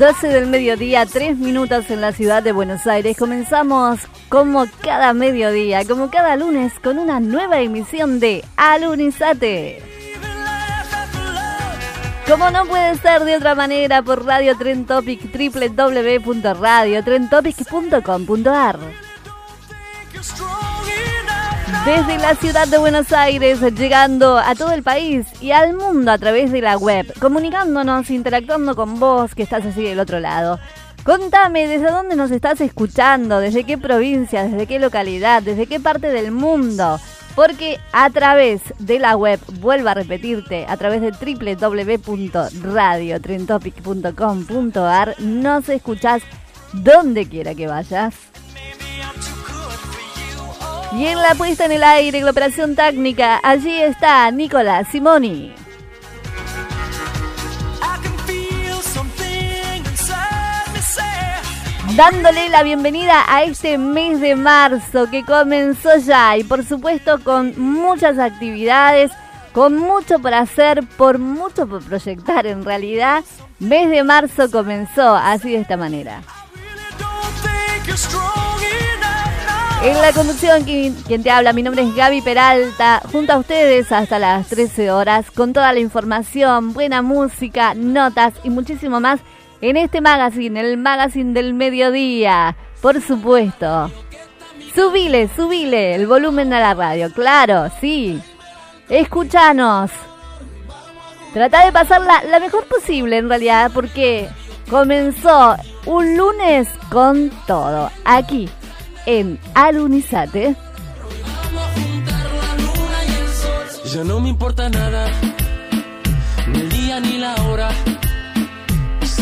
12 del mediodía, 3 minutos en la ciudad de Buenos Aires. Comenzamos como cada mediodía, como cada lunes, con una nueva emisión de Alunizate. Como no puede ser de otra manera, por Radio Tren Topic, www.radiotrentopic.com.ar. Desde la ciudad de Buenos Aires, llegando a todo el país y al mundo a través de la web, comunicándonos, interactuando con vos que estás allí del otro lado. Contame desde dónde nos estás escuchando, desde qué provincia, desde qué localidad, desde qué parte del mundo. Porque a través de la web, vuelvo a repetirte, a través de www.radiotrentopic.com.ar nos escuchás donde quiera que vayas. Y en la puesta en el aire, en la operación técnica, allí está Nicolás Simoni. Dándole la bienvenida a este mes de marzo que comenzó ya y por supuesto con muchas actividades, con mucho por hacer, por mucho por proyectar en realidad. Mes de marzo comenzó así de esta manera. En la conducción, quien te habla, mi nombre es Gaby Peralta, junto a ustedes hasta las 13 horas, con toda la información, buena música, notas y muchísimo más en este magazine, el magazine del mediodía, por supuesto. Subile, subile el volumen a la radio, claro, sí. Escuchanos. Trata de pasarla la mejor posible en realidad, porque comenzó un lunes con todo, aquí en Alunizate. Ya no me importa nada, ni el día ni la hora.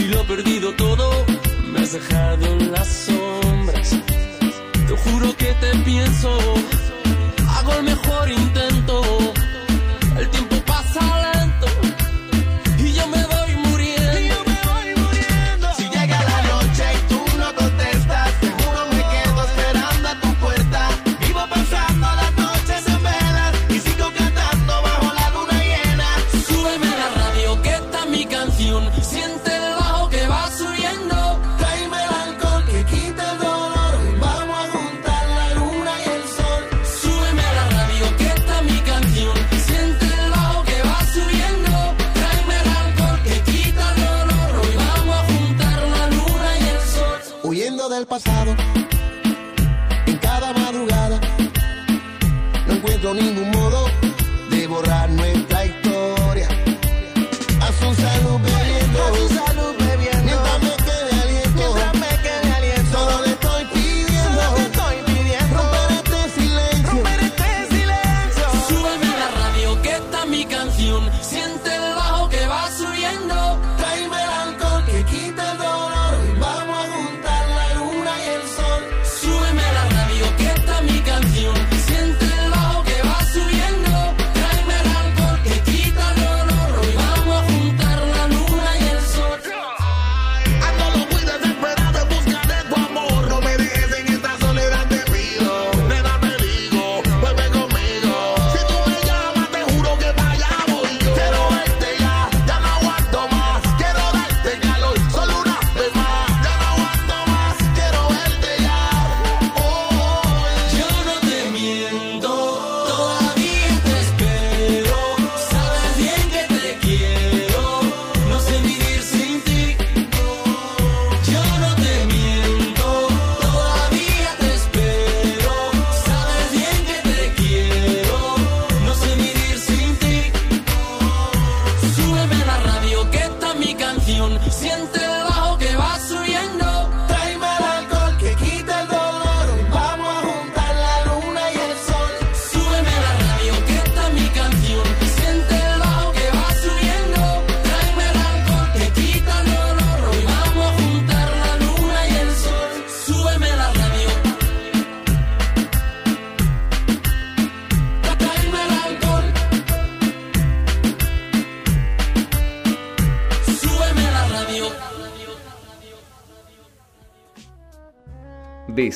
Lo he perdido todo, me has dejado en las sombras. Te juro que te pienso, hago el mejor intento. Del pasado, en cada madrugada, no encuentro ningún modo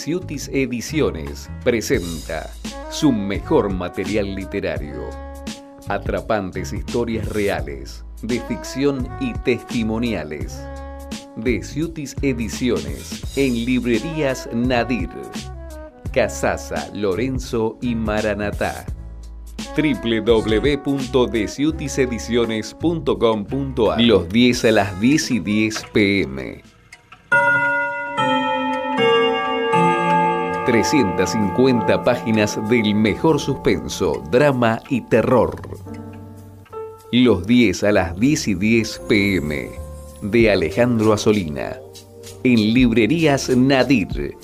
Deciutis Ediciones presenta su mejor material literario. Atrapantes historias reales, de ficción y testimoniales. Deciutis Ediciones en librerías Nadir, Casasa, Lorenzo y Maranatá www.deciutisediciones.com.ar Los 10 a las 10 y 10 pm. 350 páginas del mejor suspenso, drama y terror. Los 10 a las 10 y 10 pm de Alejandro Asolina. En librerías Nadir,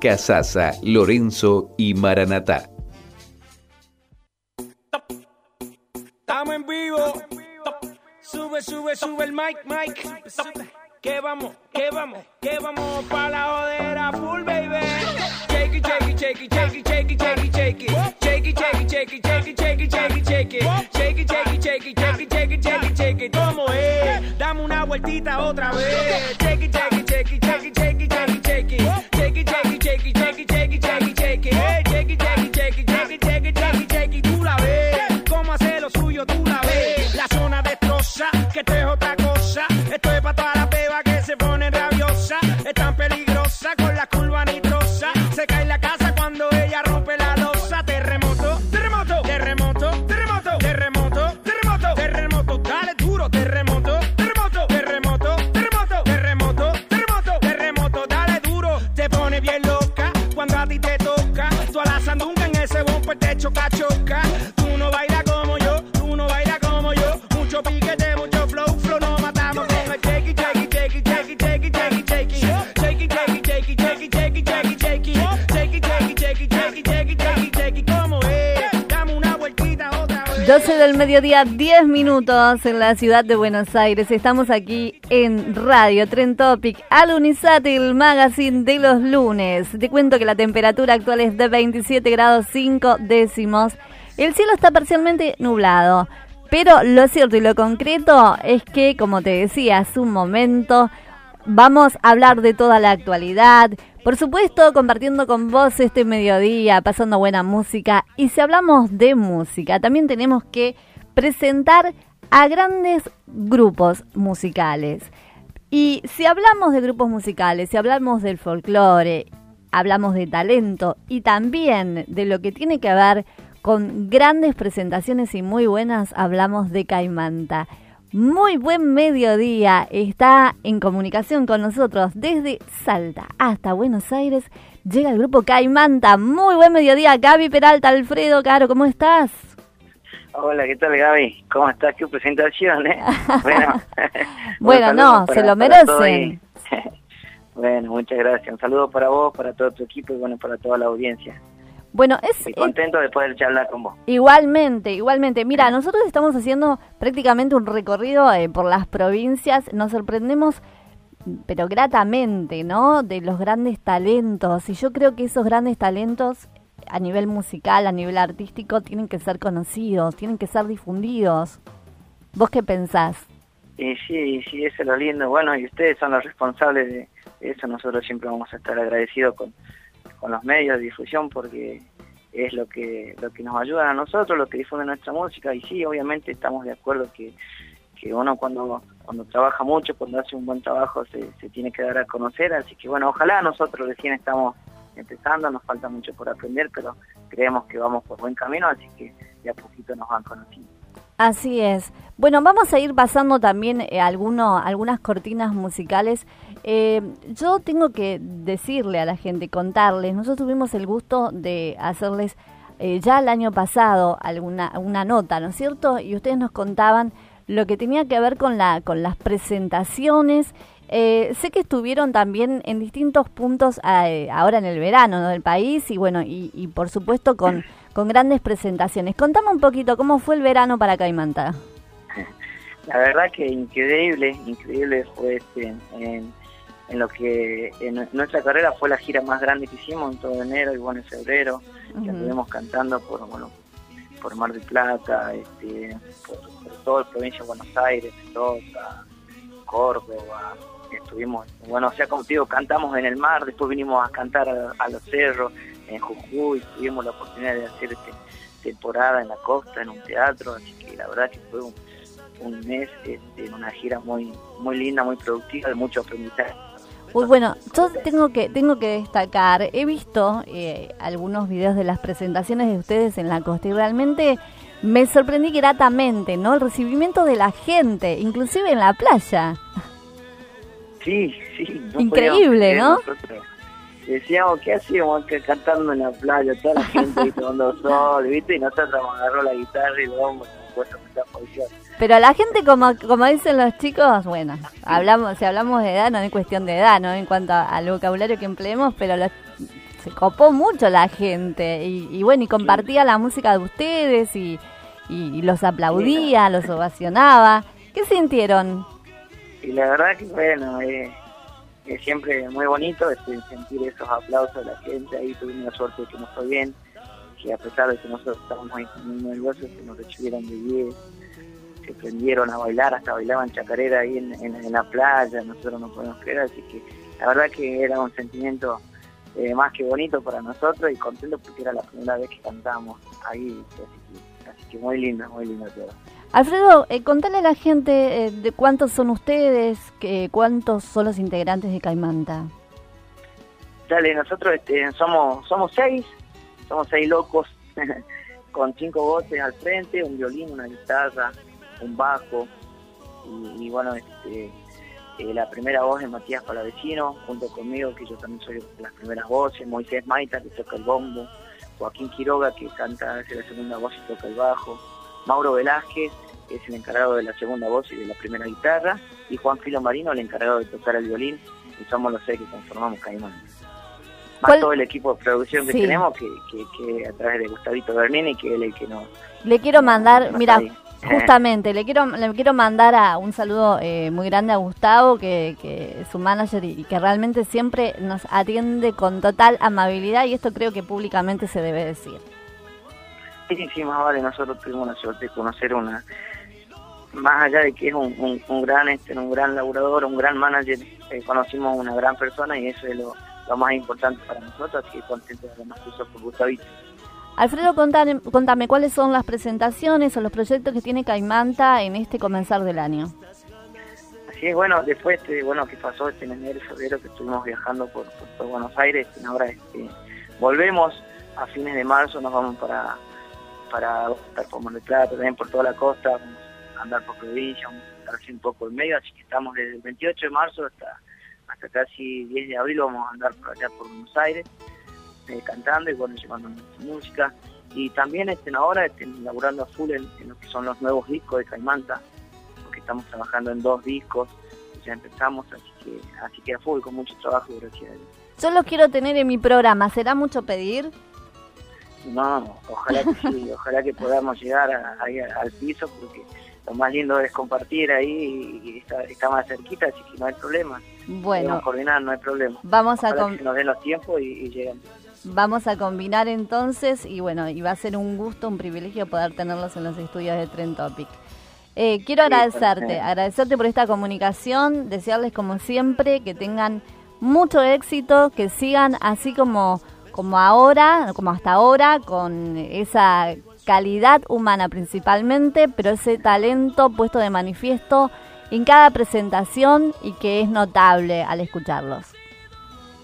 Casasa, Lorenzo y Maranatá. Estamos en vivo. Sube, sube, sube el mic, mic. Que vamos, que vamos, que vamos pa' la jodera full, baby. Shake it, shake it, shake it, shake it. Dame una vueltita otra vez. Shake it, shake it, shake it, shake it. Tú la ves. La zona destroza, mediodía, 10 minutos en la ciudad de Buenos Aires. Estamos aquí en Radio Tren Topic, al Unisátil Magazine de los lunes. Te cuento que la temperatura actual es de 27 grados 5 décimos. El cielo está parcialmente nublado. Pero lo cierto y lo concreto es que, como te decía hace un momento, vamos a hablar de toda la actualidad. Por supuesto, compartiendo con vos este mediodía, pasando buena música. Y si hablamos de música, también tenemos que presentar a grandes grupos musicales. Y si hablamos de grupos musicales, si hablamos del folclore, hablamos de talento y también de lo que tiene que ver con grandes presentaciones y muy buenas, hablamos de Caimanta. Muy buen mediodía, está en comunicación con nosotros desde Salta hasta Buenos Aires. Llega el grupo Caimanta. Muy buen mediodía, Gaby Peralta, Alfredo Caro, ¿cómo estás? Hola, ¿qué tal Gaby? ¿Cómo estás? Qué presentación, ¿eh? Bueno, Bueno, no, se lo merecen. bueno, muchas gracias. Un saludo para vos, para todo tu equipo y bueno, para toda la audiencia. Bueno, es, Estoy contento de poder charlar con vos. Igualmente, igualmente. Mira, nosotros estamos haciendo prácticamente un recorrido eh, por las provincias. Nos sorprendemos, pero gratamente, ¿no? De los grandes talentos. Y yo creo que esos grandes talentos, a nivel musical, a nivel artístico, tienen que ser conocidos, tienen que ser difundidos. ¿Vos qué pensás? Y sí, sí, eso es lo lindo. Bueno, y ustedes son los responsables de eso. Nosotros siempre vamos a estar agradecidos con, con los medios de difusión porque es lo que lo que nos ayuda a nosotros, lo que difunde nuestra música. Y sí, obviamente estamos de acuerdo que, que uno cuando cuando trabaja mucho, cuando hace un buen trabajo, se, se tiene que dar a conocer. Así que bueno, ojalá nosotros recién estamos empezando, nos falta mucho por aprender, pero creemos que vamos por buen camino, así que de a poquito nos van conociendo. Así es. Bueno, vamos a ir pasando también eh, algunas cortinas musicales. Eh, yo tengo que decirle a la gente, contarles, nosotros tuvimos el gusto de hacerles eh, ya el año pasado alguna una nota, ¿no es cierto? Y ustedes nos contaban lo que tenía que ver con, la, con las presentaciones. Eh, sé que estuvieron también en distintos puntos eh, ahora en el verano ¿no? del país y bueno, y, y por supuesto con, con grandes presentaciones. Contame un poquito cómo fue el verano para Caimanta. La verdad que increíble, increíble fue este, en, en lo que en nuestra carrera fue la gira más grande que hicimos en todo enero y bueno en febrero, que Ujú. anduvimos cantando por bueno por Mar del Plata, este, por, por toda la provincia de Buenos Aires, Mendoza, Córdoba, estuvimos, bueno, o sea, como te digo, cantamos en el mar, después vinimos a cantar a, los cerros, en Jujuy, tuvimos la oportunidad de hacer este, temporada en la costa, en un teatro, así que la verdad que fue un, un mes, este, una gira muy, muy linda, muy productiva, de mucho aprendizaje. Uy, bueno, yo tengo que tengo que destacar, he visto eh, algunos videos de las presentaciones de ustedes en la costa y realmente me sorprendí gratamente, ¿no? El recibimiento de la gente, inclusive en la playa. Sí, sí. no Increíble, ¿no? Decíamos, ¿qué hacíamos acá cantando en la playa? Toda la gente ahí tomando sol, ¿viste? Y nosotros nos agarró la guitarra y vamos, a cantar canción. Pero la gente, como, como dicen los chicos, bueno, hablamos, si hablamos de edad, no es cuestión de edad, ¿no? En cuanto a- al vocabulario que empleemos, pero los- se copó mucho la gente y, y bueno, y compartía la música de ustedes y, y los aplaudía, los ovacionaba. ¿Qué sintieron? Y la verdad que, bueno, es siempre muy bonito este, sentir esos aplausos de la gente. Ahí tuvimos la suerte de que nos fue bien, que a pesar de que nosotros estábamos muy, muy nerviosos, que nos recibieron de 10, se prendieron a bailar, hasta bailaban chacarera ahí en, en- en la playa, nosotros no podemos creer, así que la verdad que era un sentimiento eh, más que bonito para nosotros y contento porque era la primera vez que cantábamos ahí, así que, así que muy lindo, muy lindo todo. Alfredo, eh, contale a la gente eh, de cuántos son ustedes, que, cuántos son los integrantes de Caimanta. Dale, nosotros este, somos somos seis, somos seis locos, con cinco voces al frente, un violín, una guitarra, un bajo, y, bueno, este, eh, la primera voz es Matías Palavecino, junto conmigo, que yo también soy las primeras voces, Moisés Maita, que toca el bombo, Joaquín Quiroga, que canta, hace la segunda voz y toca el bajo, Mauro Velázquez, que es el encargado de la segunda voz y de la primera guitarra, y Juan Filo Marino, el encargado de tocar el violín, y somos los seis que conformamos Caimán. Más ¿Cuál- todo el equipo de producción que Sí. tenemos, que, que, que a través de Gustavito Bernini, que él es el que nos... Le quiero mandar, mira, justamente, le quiero le quiero mandar a un saludo eh, muy grande a Gustavo, que, que es su manager y, y que realmente siempre nos atiende con total amabilidad y esto creo que públicamente se debe decir. Más vale, nosotros tuvimos la suerte de conocer una, más allá de que es un, un, un gran este, un gran laburador, un gran manager, eh, conocimos una gran persona y eso es lo, lo más importante para nosotros, así que contentos de más cosas por Gustavito. Alfredo, contame, contame cuáles son las presentaciones o los proyectos que tiene Caimanta en este comenzar del año. Así es, bueno, después, este, bueno, que pasó este en enero y febrero que estuvimos viajando por, por todo Buenos Aires, y ahora este, volvemos a fines de marzo, nos vamos para para estar por Mar del Plata, también por toda la costa, vamos a andar por provincia, vamos a estar así un poco en medio, así que estamos desde el 28 de marzo hasta hasta casi 10 de abril vamos a andar por allá por Buenos Aires, eh, cantando y bueno, llevando nuestra música. Y también estén ahora estén laburando a full en, en lo que son los nuevos discos de Caimanta, porque estamos trabajando en dos discos, ya empezamos, así que, así que a full, con mucho trabajo, gracias a Dios. Yo los quiero tener en mi programa, ¿será mucho pedir? No, ojalá que sí, ojalá que podamos llegar a- al piso, porque lo más lindo es compartir ahí y está, está más cerquita, así que no hay problema. Bueno, Podemos coordinar, no hay problema. vamos a Ojalá que nos den los tiempos y, y lleguen. Vamos a combinar entonces y bueno, y va a ser un gusto, un privilegio poder tenerlos en los estudios de Trend Topic. Eh, quiero agradecerte, agradecerte por esta comunicación, desearles como siempre que tengan mucho éxito, que sigan así como, como ahora, como hasta ahora, con esa calidad humana principalmente, pero ese talento puesto de manifiesto en cada presentación y que es notable al escucharlos.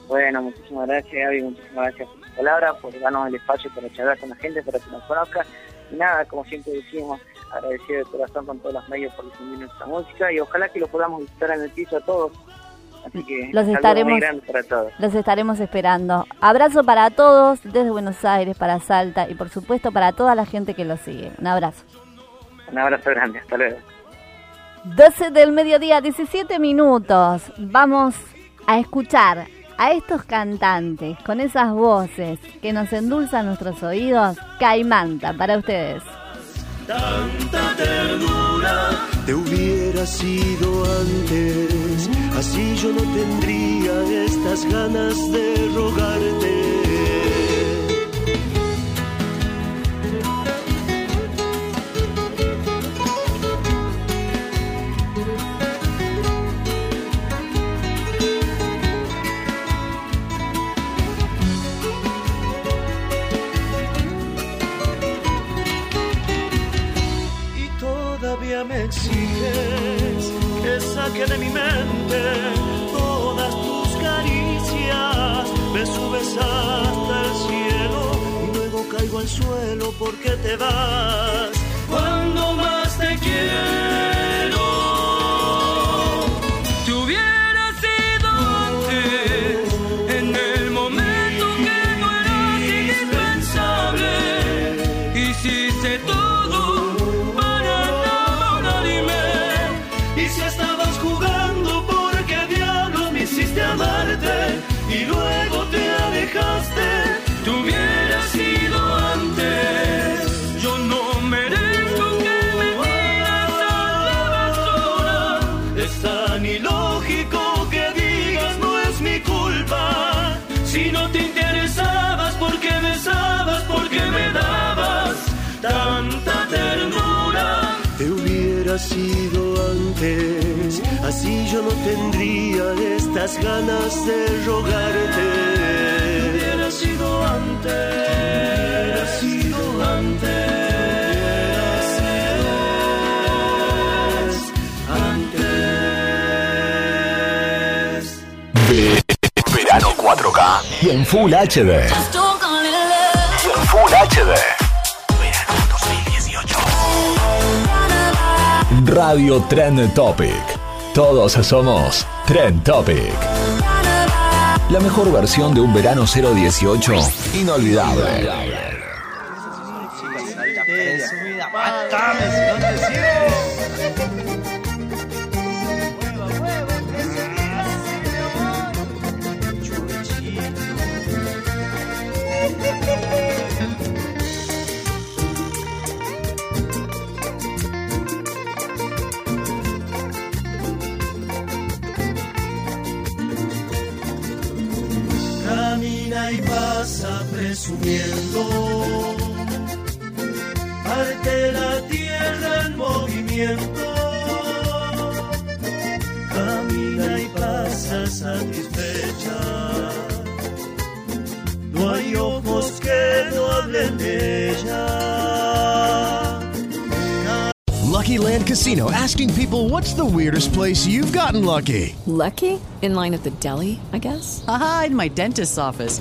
Bueno, muchísimas gracias Gaby, muchísimas gracias por tu palabra, por darnos el espacio para charlar con la gente, para que nos conozca. Y nada, como siempre decimos, agradecido de corazón con todos los medios por difundir nuestra música y ojalá que lo podamos visitar en el piso a todos. Así que Los estaremos- para todos. Los estaremos esperando. Abrazo para todos desde Buenos Aires, para Salta y por supuesto para toda la gente que los sigue. Un abrazo. Un abrazo grande, hasta luego. 12 del mediodía, 17 minutos. Vamos a escuchar a estos cantantes con esas voces que nos endulzan nuestros oídos. Caimanta para ustedes. Tanta ternura te sido antes, así yo no tendría estas ganas de rogarte. Porque te vas sido antes, así yo no tendría estas ganas de rogarte. Te hubiera sido antes, hubiera sido antes. Antes. Verano 4K y en Full HD. Y en Full HD. Radio Trend Topic. Todos somos Trend Topic. La mejor versión de un verano 018 inolvidable. Pasa presumiendo. Parte la tierra en movimiento. Camina y pasa satisfecha. No hay ojos que no hablen de ella. Lucky Land Casino asking people what's the weirdest place you've gotten lucky? Lucky? In line at the deli, I guess? Aha, in my dentist's office.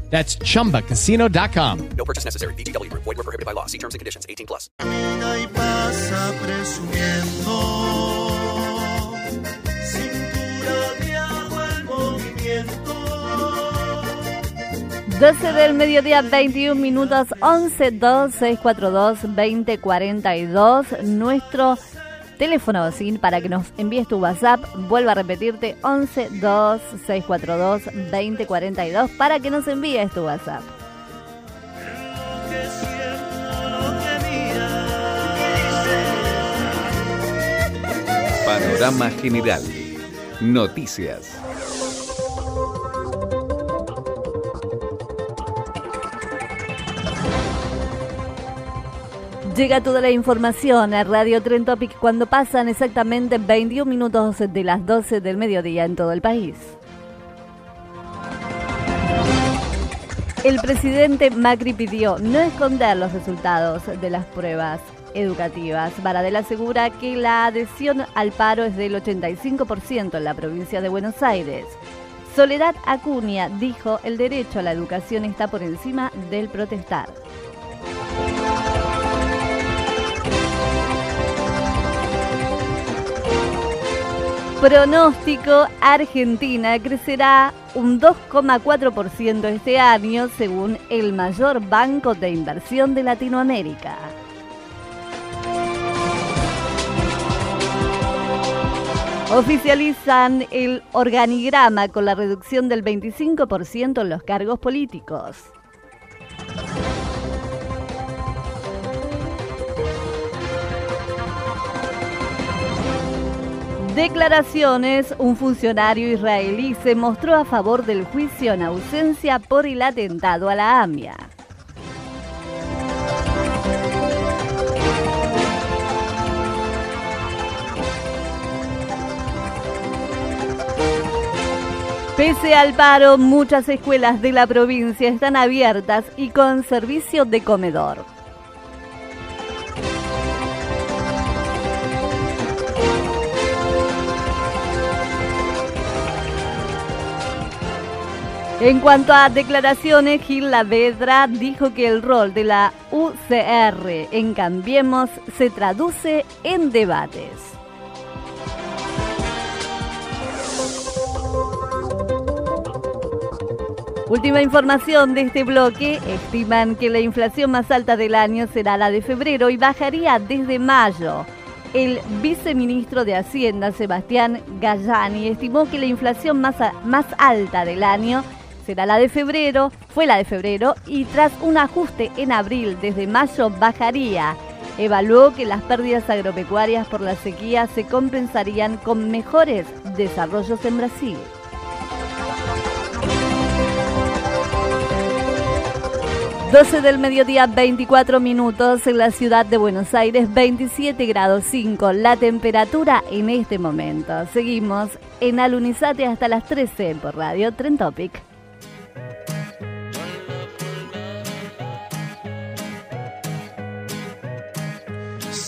That's chumbacasino.com. No purchase necessary. VGW Group. Void were prohibited by law. See terms and conditions. 18 plus. Camina y pasa presumiendo. Cintura de agua el movimiento. 12 del mediodía, 21 minutos, 11 2 642 2042. Nuestro teléfono ¿sí? para que nos envíes tu WhatsApp. Vuelvo a repetirte: 11 2 642 2042 para que nos envíes tu WhatsApp. Panorama General. Noticias. Llega toda la información a Radio Tren Topic cuando pasan exactamente 21 minutos de las 12 del mediodía en todo el país. El presidente Macri pidió no esconder los resultados de las pruebas educativas. Baradel asegura que la adhesión al paro es del 85% en la provincia de Buenos Aires. Soledad Acuña dijo el derecho a la educación está por encima del protestar. Pronóstico, Argentina crecerá un 2,4% este año según el mayor banco de inversión de Latinoamérica. Oficializan el organigrama con la reducción del 25% en los cargos políticos. Declaraciones. Un funcionario israelí se mostró a favor del juicio en ausencia por el atentado a la AMIA. Pese al paro, muchas escuelas de la provincia están abiertas y con servicio de comedor. En cuanto a declaraciones, Gil Lavedra dijo que el rol de la UCR en Cambiemos se traduce en debates. Última información de este bloque, estiman que la inflación más alta del año será la de febrero y bajaría desde mayo. El viceministro de Hacienda, Sebastián Gallani, estimó que la inflación más, más alta del año será la de febrero, fue la de febrero, y tras un ajuste en abril desde mayo bajaría. Evaluó que las pérdidas agropecuarias por la sequía se compensarían con mejores desarrollos en Brasil. 12 del mediodía, 24 minutos en la ciudad de Buenos Aires, 27 grados 5 la temperatura en este momento. Seguimos en Alunizate hasta las 13 por Radio Tren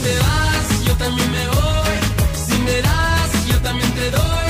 Si te vas, yo también me voy. Si me das, yo también te doy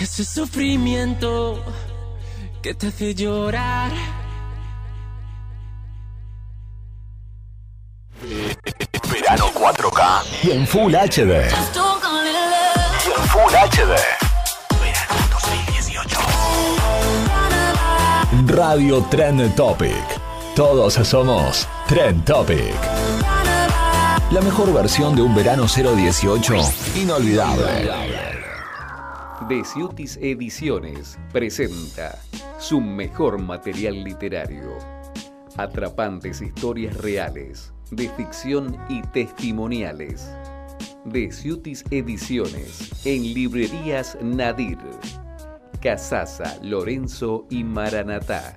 ese sufrimiento que te hace llorar. Verano 4K y en Full HD. Y en Full HD. Verano 2018. Radio Trend Topic. Todos somos Trend Topic. La mejor versión de un verano 018 inolvidable. Deciutis Ediciones presenta su mejor material literario. Atrapantes historias reales, de ficción y testimoniales. Deciutis Ediciones en librerías Nadir, Casasa, Lorenzo y Maranatá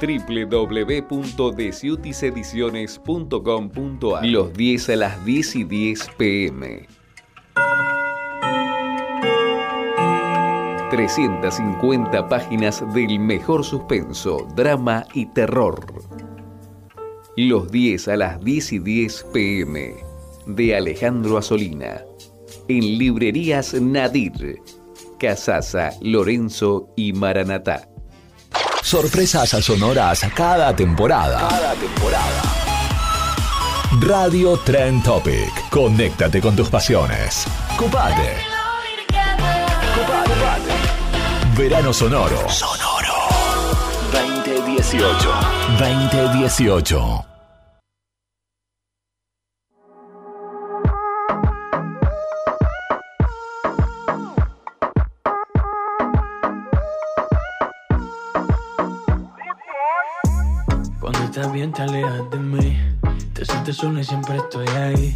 www.deciutisediciones.com.ar Los 10 a las 10 y 10 pm. 350 páginas del mejor suspenso, drama y terror. Los 10 a las 10 y 10 pm de Alejandro Asolina. En librerías Nadir, Casasa, Lorenzo y Maranatá. Sorpresas sonoras cada temporada. Cada temporada. Radio Trend Topic. Conéctate con tus pasiones. Copate. Copate. Verano sonoro. Sonoro. 2018. 2018. Cuando estás bien te alejas de mí Te sientes sola y siempre estoy ahí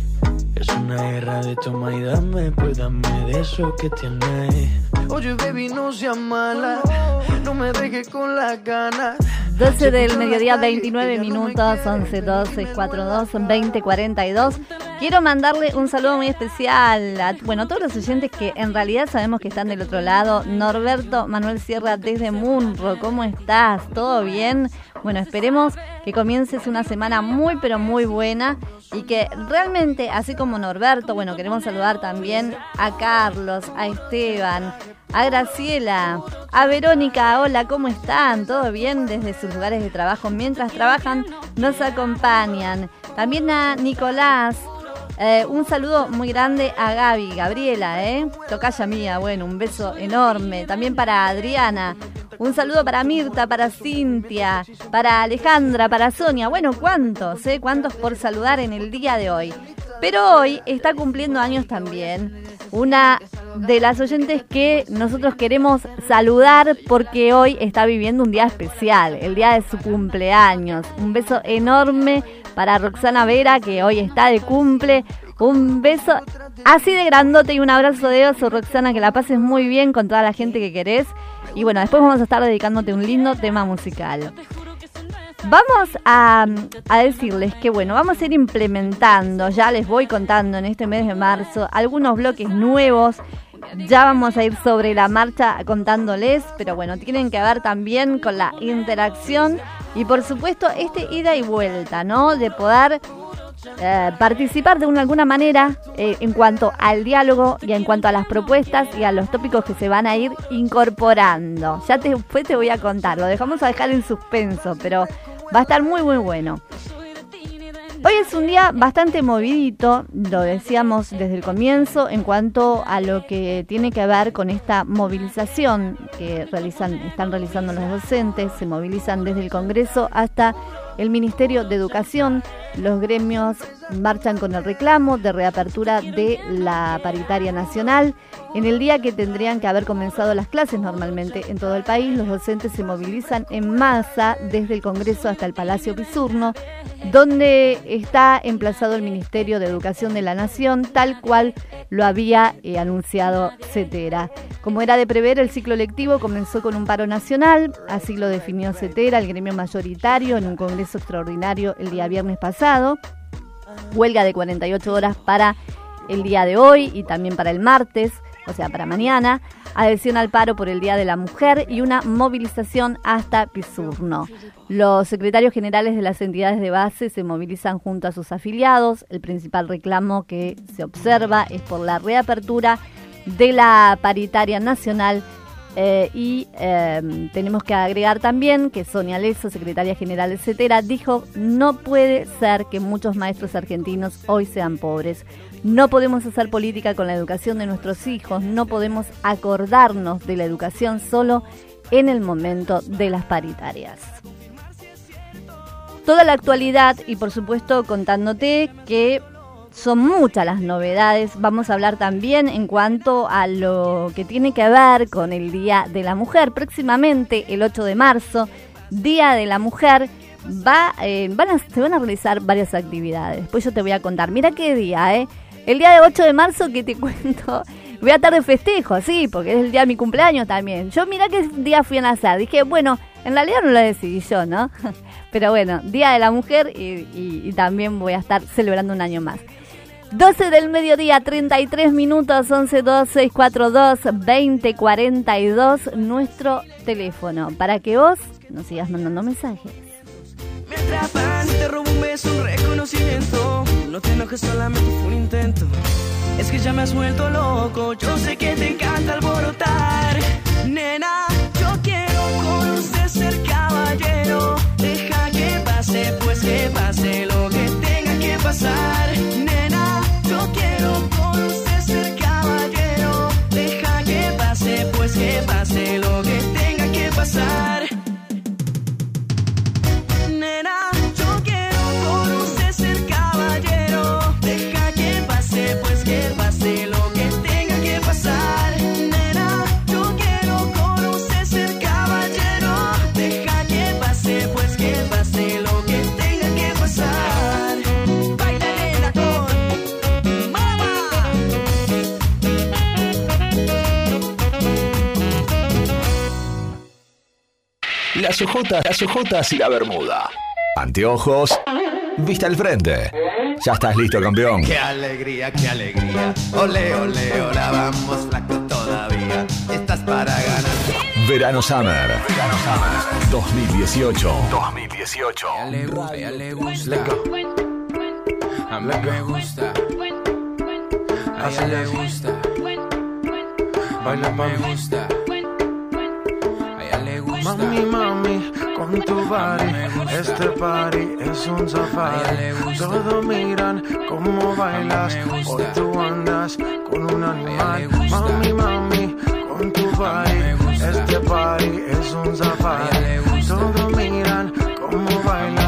Es una guerra de toma y dame Pues dame de eso que tienes Oye baby no seas mala No me dejes con las ganas 12 del mediodía, 29 minutos, 11, 12, 42, 20, 42. Quiero mandarle un saludo muy especial a, bueno, todos los oyentes que en realidad sabemos que están del otro lado. Norberto Manuel Sierra desde Munro, ¿cómo estás? ¿Todo bien? Bueno, esperemos que comiences una semana muy, pero muy buena y que realmente, así como Norberto, bueno, queremos saludar también a Carlos, a Esteban, a Graciela, a Verónica, hola, ¿cómo están? ¿Todo bien desde sus lugares de trabajo? Mientras trabajan, nos acompañan. También a Nicolás. Eh, un saludo muy grande a Gaby, Gabriela, ¿eh? Tocaya mía, bueno, un beso enorme. También para Adriana. Un saludo para Mirta, para Cintia, para Alejandra, para Sonia. Bueno, ¿cuántos? Eh? ¿Cuántos por saludar en el día de hoy? Pero hoy está cumpliendo años también una de las oyentes que nosotros queremos saludar porque hoy está viviendo un día especial, el día de su cumpleaños. Un beso enorme para Roxana Vera que hoy está de cumple. Un beso así de grandote y un abrazo de oso, Roxana, que la pases muy bien con toda la gente que querés. Y bueno, después vamos a estar dedicándote un lindo tema musical. Vamos a, a, decirles que, bueno, vamos a ir implementando, ya les voy contando en este mes de marzo, algunos bloques nuevos. Ya vamos a ir sobre la marcha contándoles, pero bueno, tienen que ver también con la interacción y por supuesto este ida y vuelta, ¿no? De poder eh, participar de una, alguna manera eh, en cuanto al diálogo y en cuanto a las propuestas y a los tópicos que se van a ir incorporando. Ya después te voy a contar, lo dejamos a dejar en suspenso, pero va a estar muy muy bueno. Hoy es un día bastante movidito, lo decíamos desde el comienzo, en cuanto a lo que tiene que ver con esta movilización que están realizando los docentes, se movilizan desde el Congreso hasta el Ministerio de Educación. Los gremios marchan con el reclamo de reapertura de la paritaria nacional. En el día que tendrían que haber comenzado las clases normalmente en todo el país, los docentes se movilizan en masa desde el Congreso hasta el Palacio Pisurno, donde está emplazado el Ministerio de Educación de la Nación, tal cual lo había eh, anunciado CETERA. Como era de prever, el ciclo lectivo comenzó con un paro nacional, así lo definió CETERA, el gremio mayoritario, en un congreso extraordinario el día viernes pasado. Huelga de 48 horas para el día de hoy y también para el martes, o sea, para mañana. Adhesión al paro por el Día de la Mujer y una movilización hasta Pisurno. Los secretarios generales de las entidades de base se movilizan junto a sus afiliados. El principal reclamo que se observa es por la reapertura de la paritaria nacional Eh, y eh, tenemos que agregar también que Sonia Leso, secretaria general, etcétera, dijo no puede ser que muchos maestros argentinos hoy sean pobres. No podemos hacer política con la educación de nuestros hijos, no podemos acordarnos de la educación solo en el momento de las paritarias. Toda la actualidad y por supuesto contándote que son muchas las novedades. Vamos a hablar también en cuanto a lo que tiene que ver con el Día de la Mujer. Próximamente, el 8 de marzo, Día de la Mujer, va, eh, van a, se van a realizar varias actividades. Después yo te voy a contar. Mira qué día, ¿eh? El día de 8 de marzo que te cuento. Voy a estar de festejo, sí, porque es el día de mi cumpleaños también. Yo mira qué día fui a nacer. Dije, bueno, en realidad no lo decidí yo, ¿no? Pero bueno, Día de la Mujer y, también voy a estar celebrando un año más. 12 del mediodía, 33 minutos, 11 2 6 4 2 20 42, nuestro teléfono, para que vos nos sigas mandando mensajes. Me atrapan, te robo un beso, un reconocimiento. No te enojes, solamente fue un intento. Es que ya me has vuelto loco. Yo sé que te encanta alborotar. Nena, yo quiero con usted ser caballero. Deja que pase, pues que pase lo que tenga que pasar. Pase, pues que pase lo que tenga que pasar. Las ojotas, las ojotas y la bermuda. Anteojos, vista al frente. Ya estás listo, campeón. Qué alegría, qué alegría. Ole, ole, hola, vamos flaco todavía. Estás para ganar. Verano Summer. Verano Summer 2018. 2018. A ella le gusta. A mí me gusta. A ella le gusta. Baila me gusta. Mami, mami, con tu body, este party es un safari. Todos miran cómo bailas, hoy tú andas con un animal. Mami, mami, con tu body, este party es un safari. Todos miran cómo bailas,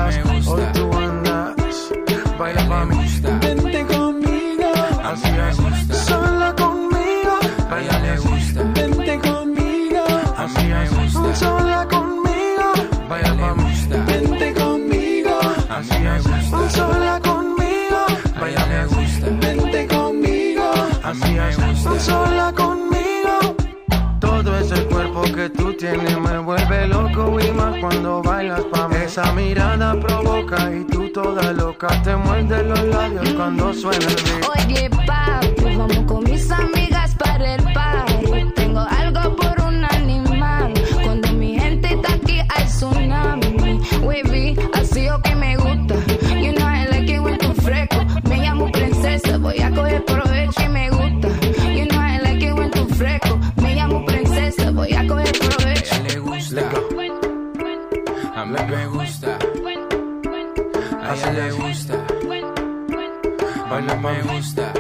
sola conmigo. Todo ese cuerpo que tú tienes me vuelve loco y más cuando bailas pa' mí. Esa mirada provoca y tú toda loca te muerde los labios cuando suena el beat. Oye, papi, vamos con mis amigas para el party. Tengo algo por un animal. Cuando mi gente está aquí, hay tsunami. A ella le gusta. Baila me gusta.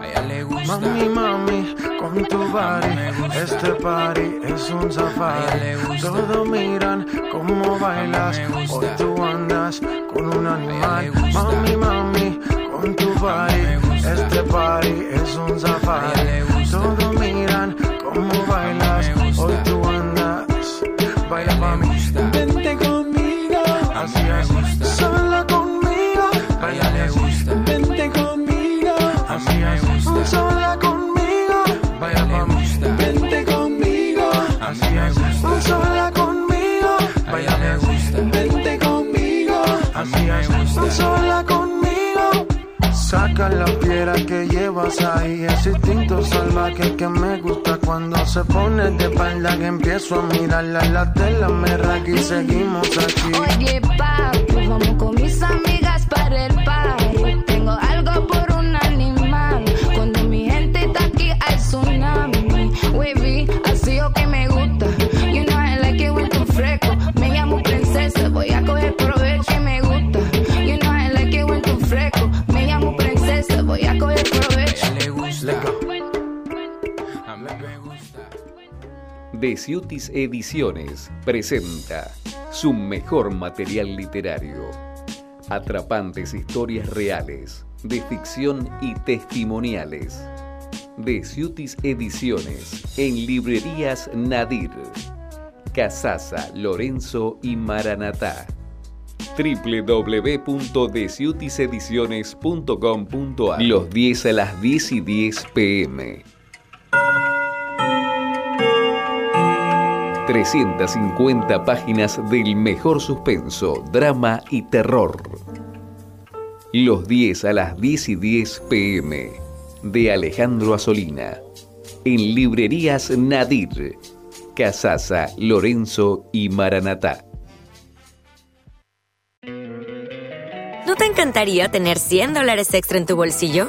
A ella le gusta. Mami, mami, con tu body, este party es un safari. Todos miran cómo bailas, hoy tú andas con un animal. Mami, mami, con tu body, este party es un safari. Todos miran cómo bailas, hoy tú andas. Baila mami, vente conmigo, así es, sola conmigo. Baila le gusta, vente conmigo, así es, sola conmigo. Baila mami, vente conmigo, así es, sola conmigo. Baila le gusta, vente conmigo, así es, sola conmigo. Saca la piedra que llevas ahí, ese instinto salvaje que me gusta. Cuando se pone de espalda que empiezo a mirarla la tela me raca y seguimos aquí. Oye, pues vamos con mis amigas para el pub. Tengo algo por un animal. Cuando mi gente está aquí hay tsunami. Wavy, así o que me gusta. You know I like it with tu fresco. Me llamo princesa, voy a coger provecho que me gusta. You know I like it with tu fresco. Me llamo princesa, voy a coger provecho. Le gusta. A mí me gusta. De Ciutis Ediciones presenta su mejor material literario. Atrapantes historias reales, de ficción y testimoniales. Deciutis Ediciones en librerías Nadir, Casasa, Lorenzo y Maranatá www.deciutisediciones.com.ar Los 10 a las 10 y 10 pm. 350 páginas del mejor suspenso, drama y terror. Los 10 a las 10 y 10 pm de Alejandro Asolina. En librerías Nadir, Casasa, Lorenzo y Maranatá. ¿No te encantaría tener 100 dólares extra en tu bolsillo?